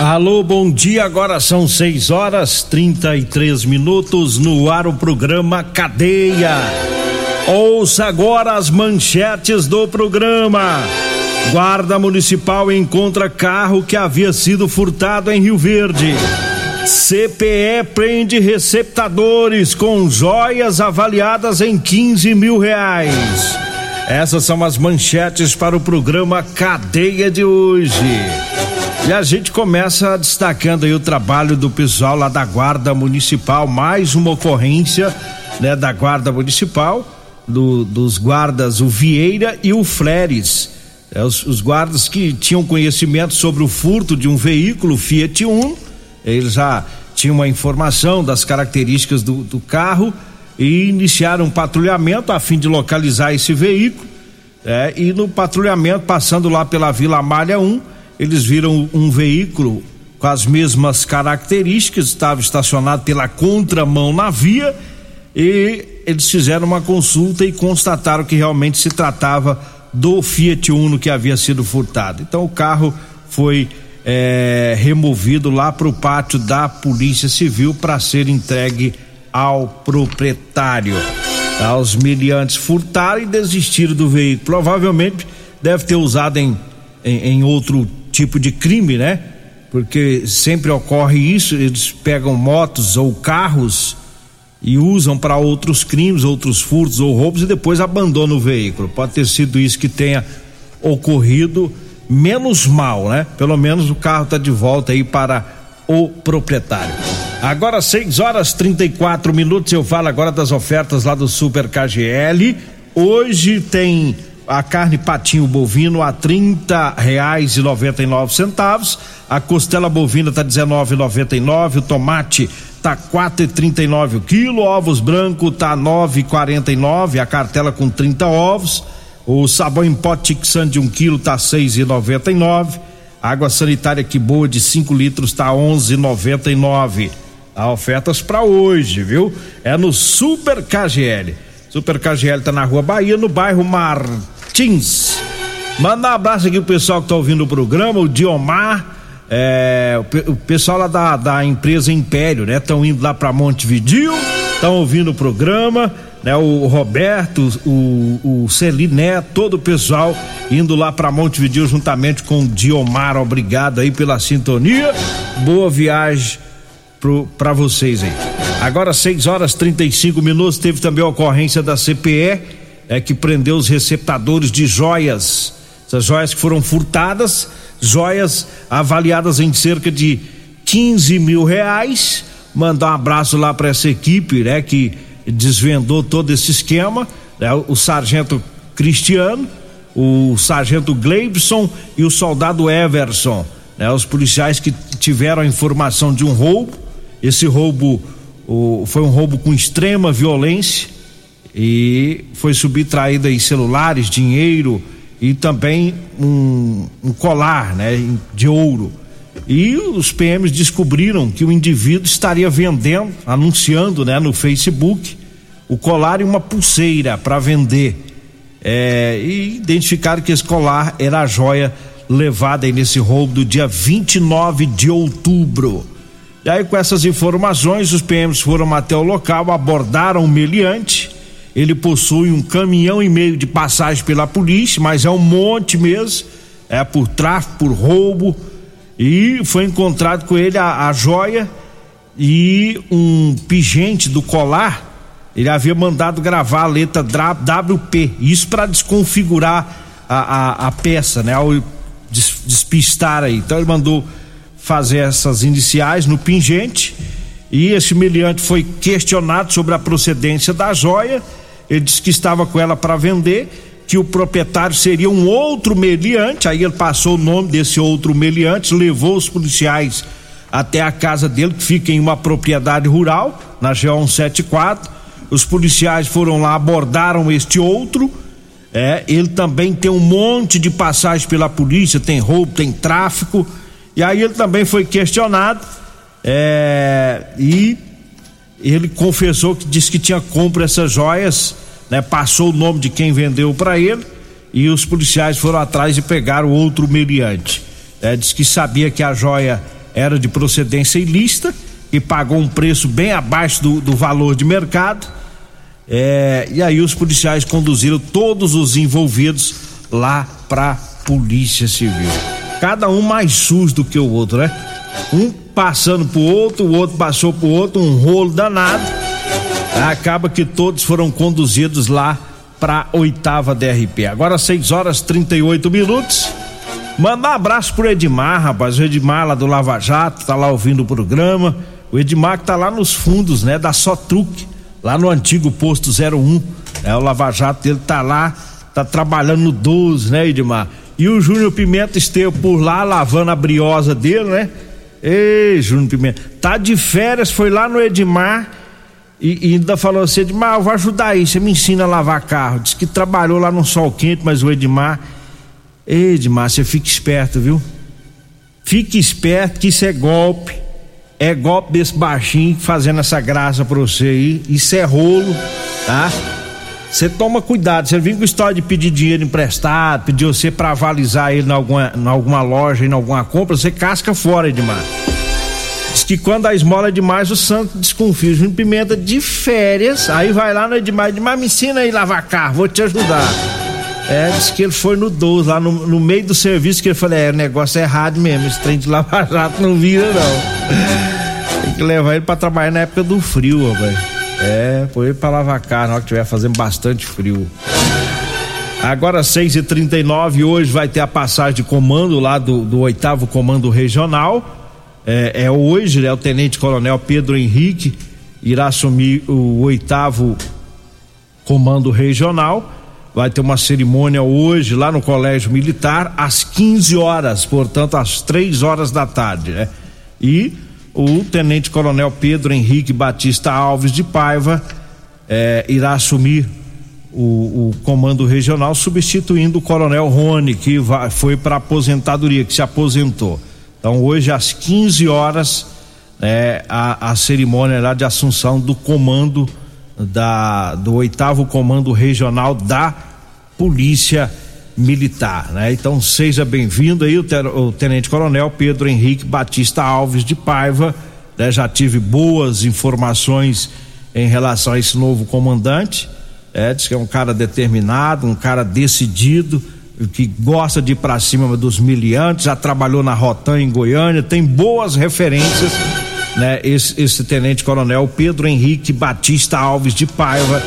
Alô, bom dia. Agora são 6 horas 33 minutos no ar o programa Cadeia. Ouça agora as manchetes do programa. Guarda Municipal encontra carro que havia sido furtado em Rio Verde. CPE prende receptadores com joias avaliadas em 15 mil reais. Essas são as manchetes para o programa Cadeia de hoje. E a gente começa destacando aí o trabalho do pessoal lá da Guarda Municipal, mais uma ocorrência, né, da Guarda Municipal, do, dos guardas o Vieira e o Fleres. É, os, os, guardas que tinham conhecimento sobre o furto de um veículo Fiat Uno, eles já tinham uma informação das características do, do carro e iniciaram um patrulhamento a fim de localizar esse veículo. É, e no patrulhamento, passando lá pela Vila Malha 1, eles viram um veículo com as mesmas características, estava estacionado pela contramão na via e eles fizeram uma consulta e constataram que realmente se tratava do Fiat Uno que havia sido furtado. Então o carro foi é, removido lá para o pátio da Polícia Civil para ser entregue ao proprietário. Os miliantes furtaram e desistiram do veículo. Provavelmente deve ter usado em, em, em outro tipo de crime, né? Porque sempre ocorre isso, eles pegam motos ou carros e usam para outros crimes, outros furtos ou roubos e depois abandonam o veículo. Pode ter sido isso que tenha ocorrido, menos mal, né? Pelo menos o carro está de volta aí para o proprietário. Agora 6 horas 34 minutos, eu falo agora das ofertas lá do Super KGL. Hoje tem a carne patinho bovino a trinta reais e noventa e nove centavos, a costela bovina tá dezenove noventa e nove, o tomate tá quatro e trinta e nove o quilo, ovos branco tá nove quarenta e nove, a cartela com 30 ovos, o sabão em pó Tixan de um quilo tá seis e noventa e nove, água sanitária que boa de 5 litros tá onze noventa e nove. Há ofertas para hoje, viu? É no Super KGL. Super KGL tá na Rua Bahia, no bairro Mar Martins. Manda um abraço aqui pro pessoal que tá ouvindo o programa, o Diomar, é, o, o, pessoal lá da, da empresa Império, né? Estão indo lá para Montevidil, estão ouvindo o programa, né? O Roberto, o, o Celiné, todo o pessoal indo lá para Montevidil juntamente com o Diomar, obrigado aí pela sintonia, boa viagem para vocês aí. Agora 6 horas 35 minutos, teve também a ocorrência da CPE, é, que prendeu os receptadores de joias. Essas joias que foram furtadas, joias avaliadas em cerca de 15 mil reais. Mandar um abraço lá para essa equipe, né, que desvendou todo esse esquema. Né, o sargento Cristiano, o sargento Gleibson e o soldado Everson. Né, os policiais que tiveram a informação de um roubo. Esse roubo o, foi um roubo com extrema violência e foi subtraído aí celulares, dinheiro e também um, um colar, né, de ouro. E os PMs descobriram que o indivíduo estaria vendendo, anunciando, né, no Facebook, o colar e uma pulseira para vender. É, e identificaram que esse colar era a joia levada aí nesse roubo do dia 29 de outubro. E aí, com essas informações, os PMs foram até o local, abordaram o meliante ele possui um caminhão e meio de passagem pela polícia, mas é um monte mesmo, é por tráfico, por roubo. E foi encontrado com ele a, a joia e um pingente do colar. Ele havia mandado gravar a letra WP, isso para desconfigurar a, a, a, peça, né? Ao despistar aí. Então ele mandou fazer essas iniciais no pingente e esse meliante foi questionado sobre a procedência da joia. Ele disse que estava com ela para vender, que o proprietário seria um outro meliante. Aí ele passou o nome desse outro meliante, levou os policiais até a casa dele, que fica em uma propriedade rural, na GO 174. Os policiais foram lá, abordaram este outro. É, ele também tem um monte de passagem pela polícia, tem roubo, tem tráfico. E aí ele também foi questionado é, e ele confessou que disse que tinha compra essas joias, né? Passou o nome de quem vendeu para ele e os policiais foram atrás e pegaram outro meliante. É, diz que sabia que a joia era de procedência ilícita e pagou um preço bem abaixo do, do valor de mercado. É, e aí os policiais conduziram todos os envolvidos lá para polícia civil. Cada um mais sujo do que o outro, né? Um passando pro outro, o outro passou pro outro, um rolo danado. Acaba que todos foram conduzidos lá para oitava DRP. Agora 6 horas 38 minutos. Mandar um abraço pro Edmar, rapaz. O Edmar lá do Lava Jato, tá lá ouvindo o programa. O Edmar que tá lá nos fundos, né, da Só Truque, lá no antigo posto 01. É, o Lava Jato dele tá lá, tá trabalhando no 12, né, Edmar? E o Júnior Pimenta esteve por lá lavando a briosa dele, né? Ei, Júnior Pimenta, tá de férias, foi lá no Edmar e, e ainda falou assim: Edmar, eu vou ajudar aí, você me ensina a lavar carro. Diz que trabalhou lá no sol quente, mas o Edmar. Ei, Edmar, você fica esperto, viu? Fique esperto que isso é golpe. É golpe desse baixinho fazendo essa graça pra você aí. Isso é rolo, tá? Você toma cuidado, você vem com história de pedir dinheiro emprestado, pedir você para avalizar ele em alguma, em alguma loja, em alguma compra, você casca fora, Edmar. Diz que quando a esmola é demais, o santo desconfia. Júnior Pimenta de férias, aí vai lá no Edmar, Edmar me ensina aí lavar carro, vou te ajudar. É, diz que ele foi no 12, lá no, no meio do serviço, que ele falou: é, o negócio é errado mesmo, esse trem de lavar jato não vira, não. Tem que levar ele para trabalhar na época do frio, rapaz. É, põe pra lavar carro na hora que tiver fazendo bastante frio. Agora 6 e 39 hoje vai ter a passagem de comando lá do, do oitavo comando regional. É, é, hoje, né? O Tenente Coronel Pedro Henrique irá assumir o oitavo comando regional. Vai ter uma cerimônia hoje lá no Colégio Militar às 15 horas, portanto às três horas da tarde, né? E o tenente coronel Pedro Henrique Batista Alves de Paiva eh, irá assumir o, o, comando regional, substituindo o coronel Rony, que vai, foi para aposentadoria, que se aposentou. Então, hoje, às 15 horas, eh, a, a cerimônia lá de assunção do comando da, do oitavo comando regional da Polícia militar, né? Então seja bem-vindo aí o, ter, o, Tenente Coronel Pedro Henrique Batista Alves de Paiva, né? Já tive boas informações em relação a esse novo comandante, é, diz que é um cara determinado, um cara decidido, que gosta de ir para cima dos miliantes, já trabalhou na Rotan em Goiânia, tem boas referências, né? Esse, esse Tenente Coronel Pedro Henrique Batista Alves de Paiva,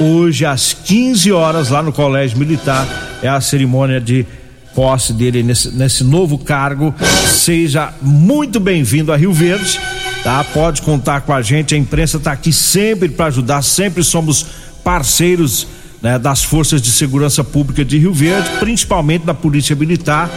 hoje às 15 horas lá no Colégio Militar é a cerimônia de posse dele nesse, nesse novo cargo. Seja muito bem-vindo a Rio Verde, tá? Pode contar com a gente, a imprensa está aqui sempre para ajudar, sempre somos parceiros né, das forças de segurança pública de Rio Verde, principalmente da Polícia Militar.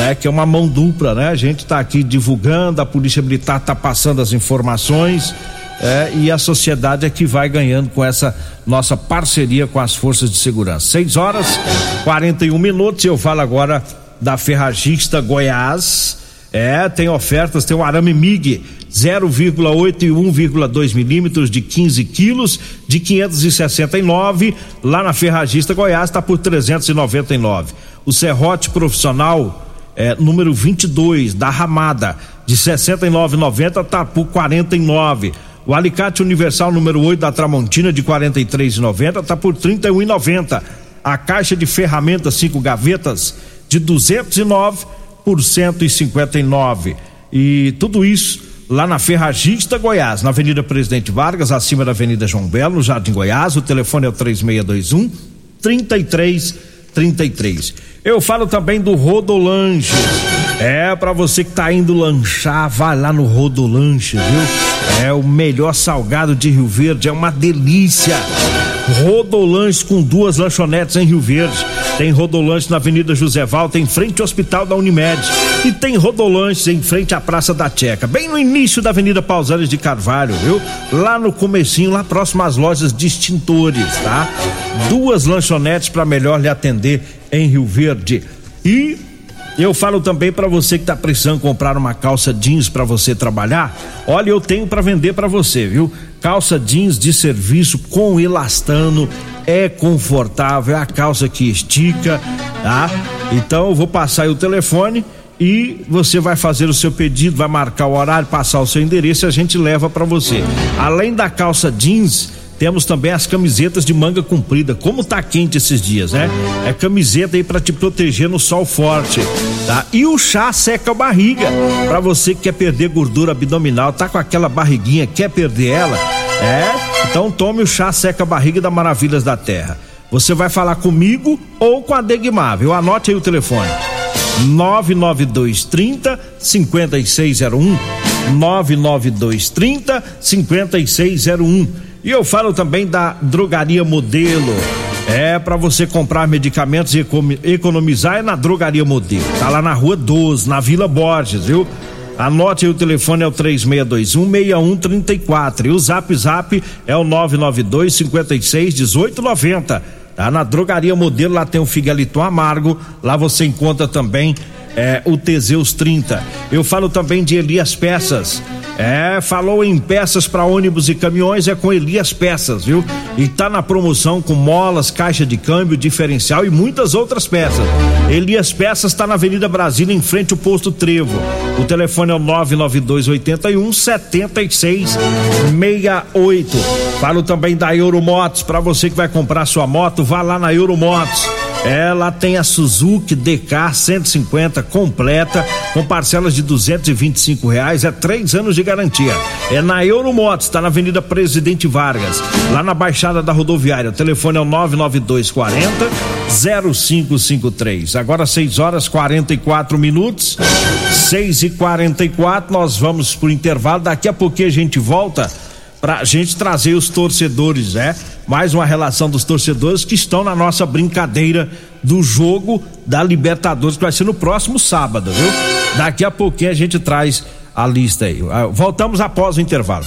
É, que é uma mão dupla, né? A gente está aqui divulgando, a Polícia Militar está passando as informações, é, e a sociedade é que vai ganhando com essa nossa parceria com as forças de segurança. 6 horas 41 minutos. Eu falo agora da Ferragista Goiás. É, tem ofertas, tem o arame MIG 0,8 e 1,2 milímetros de 15 quilos de 569 lá na Ferragista Goiás está por 399. O serrote profissional é, número 22 da Ramada de 69,90 está por 49. O alicate universal número 8 da Tramontina de 43,90 está por 31,90. A caixa de ferramentas cinco gavetas de 209 por 159. E tudo isso lá na Ferragista Goiás, na Avenida Presidente Vargas, acima da Avenida João Belo, no Jardim Goiás. O telefone é o 3621 3333. Eu falo também do Rodolanches. É, para você que tá indo lanchar, vai lá no Rodolanches, viu? É o melhor salgado de Rio Verde, é uma delícia. Rodolanches com duas lanchonetes em Rio Verde. Tem Rodolanches na Avenida José Valta, em frente ao Hospital da Unimed. E tem Rodolanches em frente à Praça da Checa, bem no início da Avenida Pausares de Carvalho, viu? Lá no comecinho, lá próximo às lojas de extintores, tá? Duas lanchonetes para melhor lhe atender em Rio Verde. E eu falo também para você que tá precisando comprar uma calça jeans para você trabalhar. Olha, eu tenho para vender para você, viu? Calça jeans de serviço com elastano, é confortável, é a calça que estica, tá? Então eu vou passar aí o telefone e você vai fazer o seu pedido, vai marcar o horário, passar o seu endereço e a gente leva para você. Além da calça jeans, temos também as camisetas de manga comprida. Como tá quente esses dias, né? É camiseta aí para te proteger no sol forte, tá? E o chá seca a barriga. Para você que quer perder gordura abdominal, tá com aquela barriguinha, quer perder ela? É? Então tome o chá seca a barriga da Maravilhas da Terra. Você vai falar comigo ou com a Degmar, viu? Anote aí o telefone. 99230 5601 99230 5601 e eu falo também da Drogaria Modelo. É para você comprar medicamentos e economizar é na Drogaria Modelo. Tá lá na Rua 12, na Vila Borges, viu? Anote aí o telefone é o 36216134 e o Zap Zap é o 992 56 1890. Tá na Drogaria Modelo, lá tem o Figaliton Amargo, lá você encontra também é, o Teseus 30. Eu falo também de Elias Peças. É, falou em peças para ônibus e caminhões, é com Elias Peças, viu? E tá na promoção com molas, caixa de câmbio, diferencial e muitas outras peças. Elias Peças está na Avenida Brasília, em frente ao posto Trevo. O telefone é o 99281 7668. Falo também da Euromotos, para você que vai comprar sua moto, vá lá na Euromotos. Ela tem a Suzuki DK 150 completa com parcelas de 225 reais, é três anos de garantia. É na Euromotos, está na Avenida Presidente Vargas, lá na Baixada da Rodoviária. O telefone é o 99240 0553. Agora 6 horas 44 minutos. 6 e 44 nós vamos pro intervalo. Daqui a pouquinho a gente volta pra gente trazer os torcedores, né? Mais uma relação dos torcedores que estão na nossa brincadeira do jogo da Libertadores, que vai ser no próximo sábado, viu? Daqui a pouquinho a gente traz a lista aí. Ah, voltamos após o intervalo.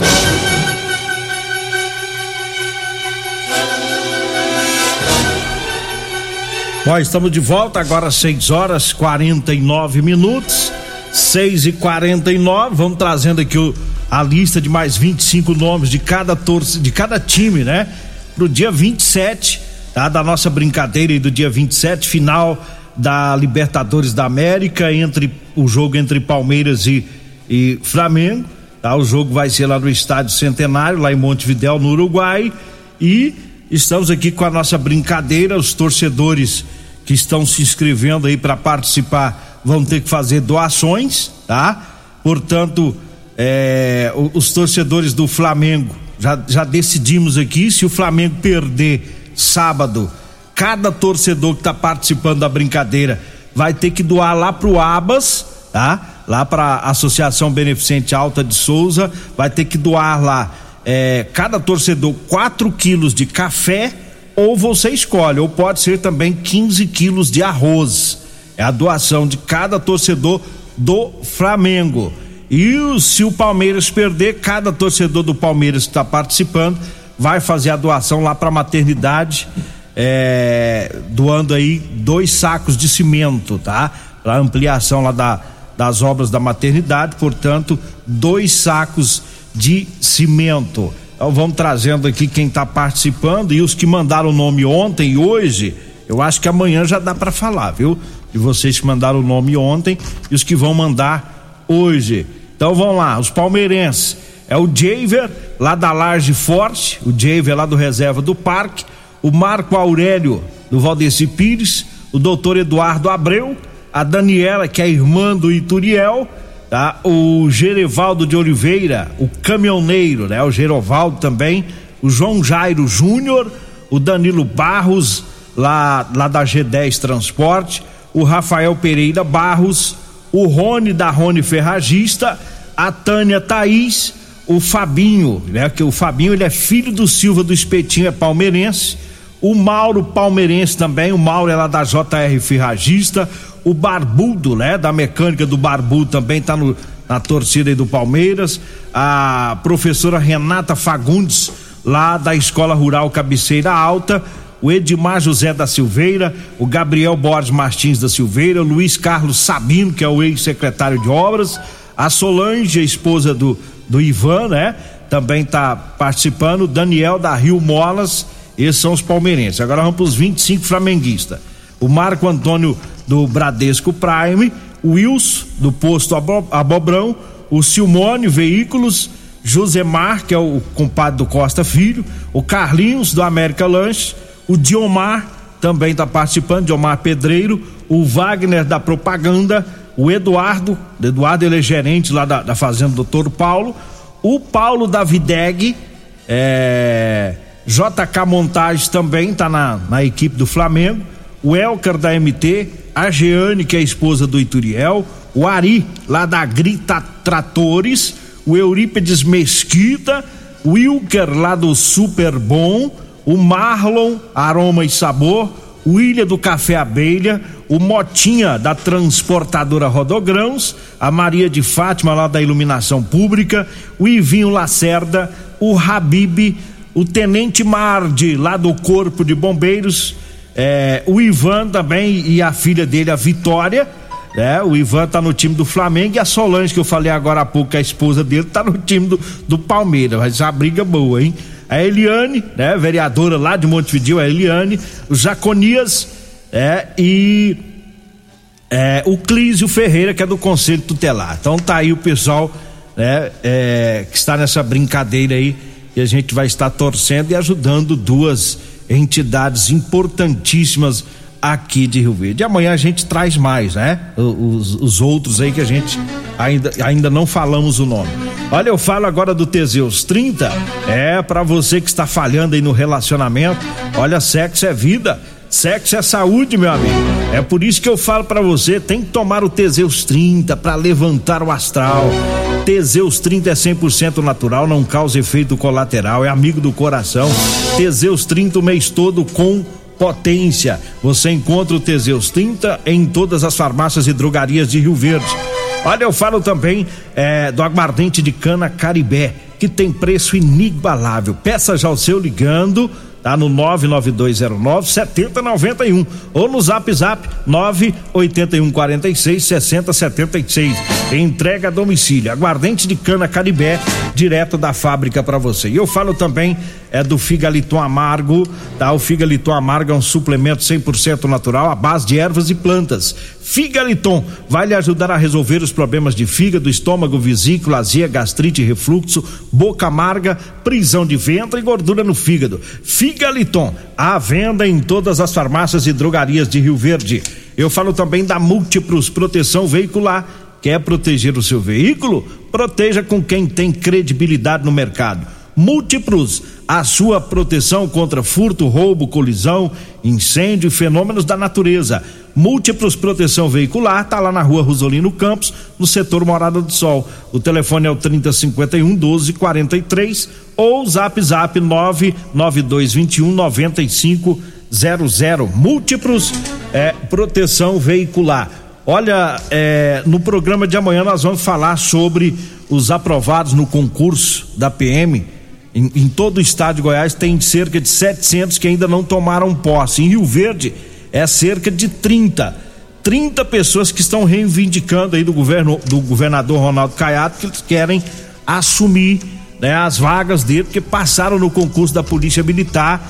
Bom, estamos de volta agora 6 horas 49 minutos. 6 e 49 vamos trazendo aqui o a lista de mais 25 nomes de cada torce, de cada time, né? Pro dia 27, tá? Da nossa brincadeira aí do dia 27, final da Libertadores da América, entre o jogo entre Palmeiras e, e Flamengo. Tá? O jogo vai ser lá no Estádio Centenário, lá em Montevidéu, no Uruguai. E estamos aqui com a nossa brincadeira, os torcedores que estão se inscrevendo aí para participar vão ter que fazer doações, tá? Portanto, é, os torcedores do Flamengo, já, já decidimos aqui, se o Flamengo perder sábado, cada torcedor que está participando da brincadeira vai ter que doar lá pro Abas, tá? Lá para a Associação Beneficente Alta de Souza, vai ter que doar lá é, cada torcedor 4 quilos de café, ou você escolhe, ou pode ser também 15 quilos de arroz. É a doação de cada torcedor do Flamengo. E se o Palmeiras perder, cada torcedor do Palmeiras que está participando vai fazer a doação lá para a maternidade, é, doando aí dois sacos de cimento, tá? Para ampliação lá da, das obras da maternidade, portanto, dois sacos de cimento. Então vamos trazendo aqui quem está participando e os que mandaram o nome ontem e hoje, eu acho que amanhã já dá para falar, viu? De vocês que mandaram o nome ontem e os que vão mandar hoje. Então vamos lá, os palmeirenses. É o Javer, lá da Large Forte, o Javer lá do Reserva do Parque, o Marco Aurélio, do Valdeci Pires, o doutor Eduardo Abreu, a Daniela, que é irmã do Ituriel, tá? O Gerevaldo de Oliveira, o caminhoneiro, né? O Gerovaldo também, o João Jairo Júnior, o Danilo Barros, lá, lá da G10 Transporte, o Rafael Pereira Barros, o Rony da Rony Ferragista, a Tânia Thaís, o Fabinho, né? Que o Fabinho ele é filho do Silva do Espetinho, é palmeirense. O Mauro palmeirense também, o Mauro é lá da JR Ferragista, o Barbudo, né? Da mecânica do Barbudo também tá no, na torcida aí do Palmeiras. A professora Renata Fagundes, lá da Escola Rural Cabeceira Alta. O Edmar José da Silveira, o Gabriel Borges Martins da Silveira, o Luiz Carlos Sabino, que é o ex-secretário de obras, a Solange, a esposa do, do Ivan, né? Também tá participando, Daniel da Rio Molas, esses são os palmeirenses. Agora vamos para os 25 flamenguistas. O Marco Antônio do Bradesco Prime, o Wilson do Posto Abobrão, o Silmone Veículos, Josemar, que é o compadre do Costa Filho, o Carlinhos do América Lanche, o Diomar também está participando, Diomar Pedreiro, o Wagner da Propaganda, o Eduardo, Eduardo ele é gerente lá da, da Fazenda Doutor Paulo, o Paulo da Videg, é, JK Montagens também está na, na equipe do Flamengo, o Elker da MT, a Jeane, que é a esposa do Ituriel, o Ari, lá da Grita Tratores, o Eurípedes Mesquita, o Wilker, lá do Super Bom, o Marlon, Aroma e Sabor, o Ilha do Café Abelha, o Motinha da Transportadora Rodogrãos, a Maria de Fátima lá da Iluminação Pública, o Ivinho Lacerda, o Habib, o Tenente Marde lá do Corpo de Bombeiros, é, o Ivan também e a filha dele, a Vitória, né? O Ivan tá no time do Flamengo e a Solange, que eu falei agora há pouco, é a esposa dele, tá no time do, do Palmeiras. Mas a briga boa, hein? A Eliane, né? Vereadora lá de Montevideo, a Eliane, o Jaconias, é, e é, o Clísio Ferreira, que é do Conselho Tutelar. Então tá aí o pessoal, né? É, que está nessa brincadeira aí e a gente vai estar torcendo e ajudando duas entidades importantíssimas aqui de Rio Verde. Amanhã a gente traz mais, né? Os, os outros aí que a gente ainda, ainda não falamos o nome. Olha, eu falo agora do Teseus 30. É para você que está falhando aí no relacionamento. Olha, sexo é vida. Sexo é saúde, meu amigo. É por isso que eu falo para você, tem que tomar o Teseus 30 para levantar o astral. Teseus 30 é 100% natural, não causa efeito colateral, é amigo do coração. Teseus 30 o mês todo com potência. Você encontra o Teseus 30 em todas as farmácias e drogarias de Rio Verde. Olha, eu falo também é, do aguardente de cana Caribé, que tem preço inigualável. Peça já o seu ligando tá no 99209 7091 ou no Zap Zap 98146 6076. Entrega a domicílio. Aguardente de cana Caribé, direto da fábrica para você. E eu falo também é do Figaliton Amargo, tá? O Figaliton Amargo é um suplemento 100% natural à base de ervas e plantas. Figaliton vai lhe ajudar a resolver os problemas de fígado, estômago, vesícula, azia, gastrite, refluxo, boca amarga, prisão de ventre e gordura no fígado. Figaliton, à venda em todas as farmácias e drogarias de Rio Verde. Eu falo também da Múltiplos Proteção Veicular. Quer proteger o seu veículo? Proteja com quem tem credibilidade no mercado. Múltiplos, a sua proteção contra furto, roubo, colisão, incêndio e fenômenos da natureza. Múltiplos Proteção Veicular, tá lá na rua Rosolino Campos, no setor Morada do Sol. O telefone é o 3051 1243 ou zap zap 99221 9500. Múltiplos é, Proteção Veicular. Olha, é, no programa de amanhã nós vamos falar sobre os aprovados no concurso da PM em, em, todo o estado de Goiás tem cerca de 700 que ainda não tomaram posse. Em Rio Verde é cerca de 30. 30 pessoas que estão reivindicando aí do governo do governador Ronaldo Caiado que eles querem assumir né, as vagas dele porque passaram no concurso da Polícia Militar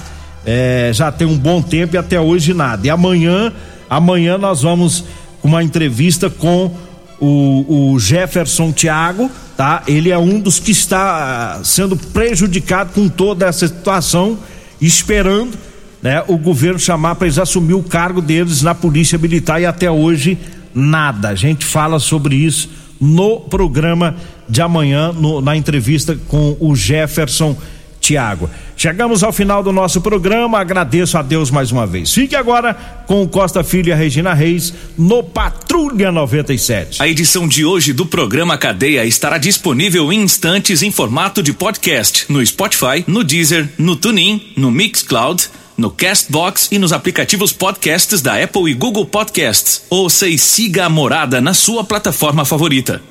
é, já tem um bom tempo e até hoje nada. E amanhã, amanhã nós vamos uma entrevista com o, o Jefferson Thiago, tá? Ele é um dos que está ah, sendo prejudicado com toda essa situação, esperando, né, o governo chamar para eles assumir o cargo deles na Polícia Militar e até hoje nada. A gente fala sobre isso no programa de amanhã, no, na entrevista com o Jefferson Tiago. Chegamos ao final do nosso programa, agradeço a Deus mais uma vez. Fique agora com o Costa Filho e a Regina Reis no Patrulha 97. A edição de hoje do programa Cadeia estará disponível em instantes em formato de podcast no Spotify, no Deezer, no TuneIn, no Mixcloud, no Castbox e nos aplicativos podcasts da Apple e Google Podcasts. Ouça e siga a morada na sua plataforma favorita.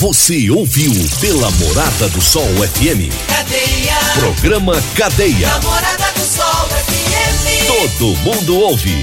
Você ouviu pela Morada do Sol FM. Cadeia. Programa Cadeia. Morada do Sol FM. Todo mundo ouve.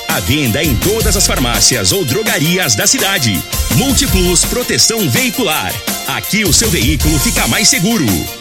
A venda em todas as farmácias ou drogarias da cidade. Multiplus Proteção Veicular. Aqui o seu veículo fica mais seguro.